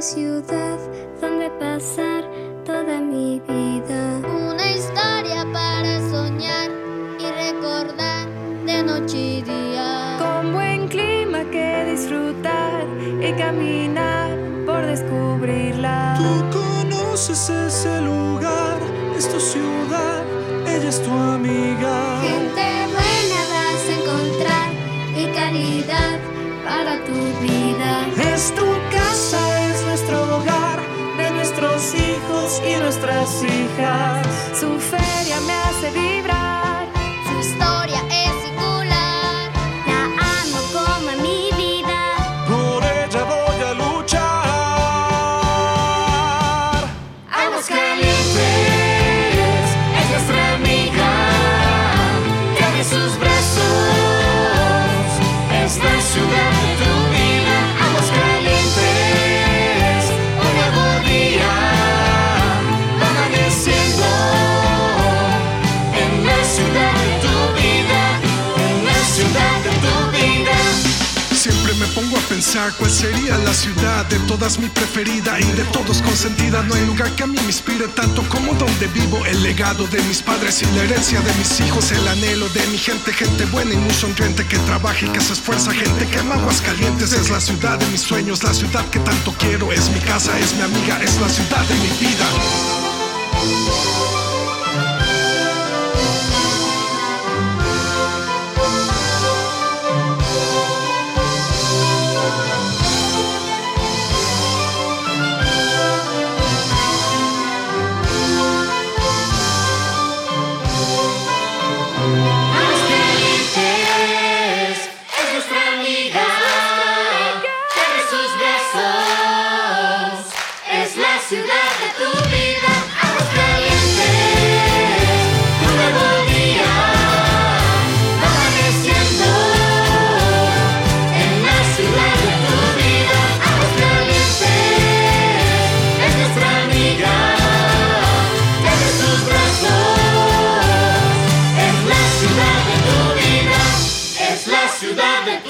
ciudad donde pasar toda mi vida. Una historia para soñar y recordar de noche y día. Con buen clima que disfrutar y caminar por descubrirla. Tú conoces ese lugar, es tu ciudad, ella es tu amiga. Gente buena vas a encontrar y caridad para tu vida. Es tu y nuestras hijas. Su feria me hace vibrar. Pongo a pensar cuál sería la ciudad de todas mi preferida y de todos consentida. No hay lugar que a mí me inspire tanto como donde vivo. El legado de mis padres y la herencia de mis hijos. El anhelo de mi gente, gente buena y muy sonriente que trabaja y que se esfuerza. Gente que ama Aguascalientes. Es la ciudad de mis sueños, la ciudad que tanto quiero. Es mi casa, es mi amiga, es la ciudad de mi vida. cidade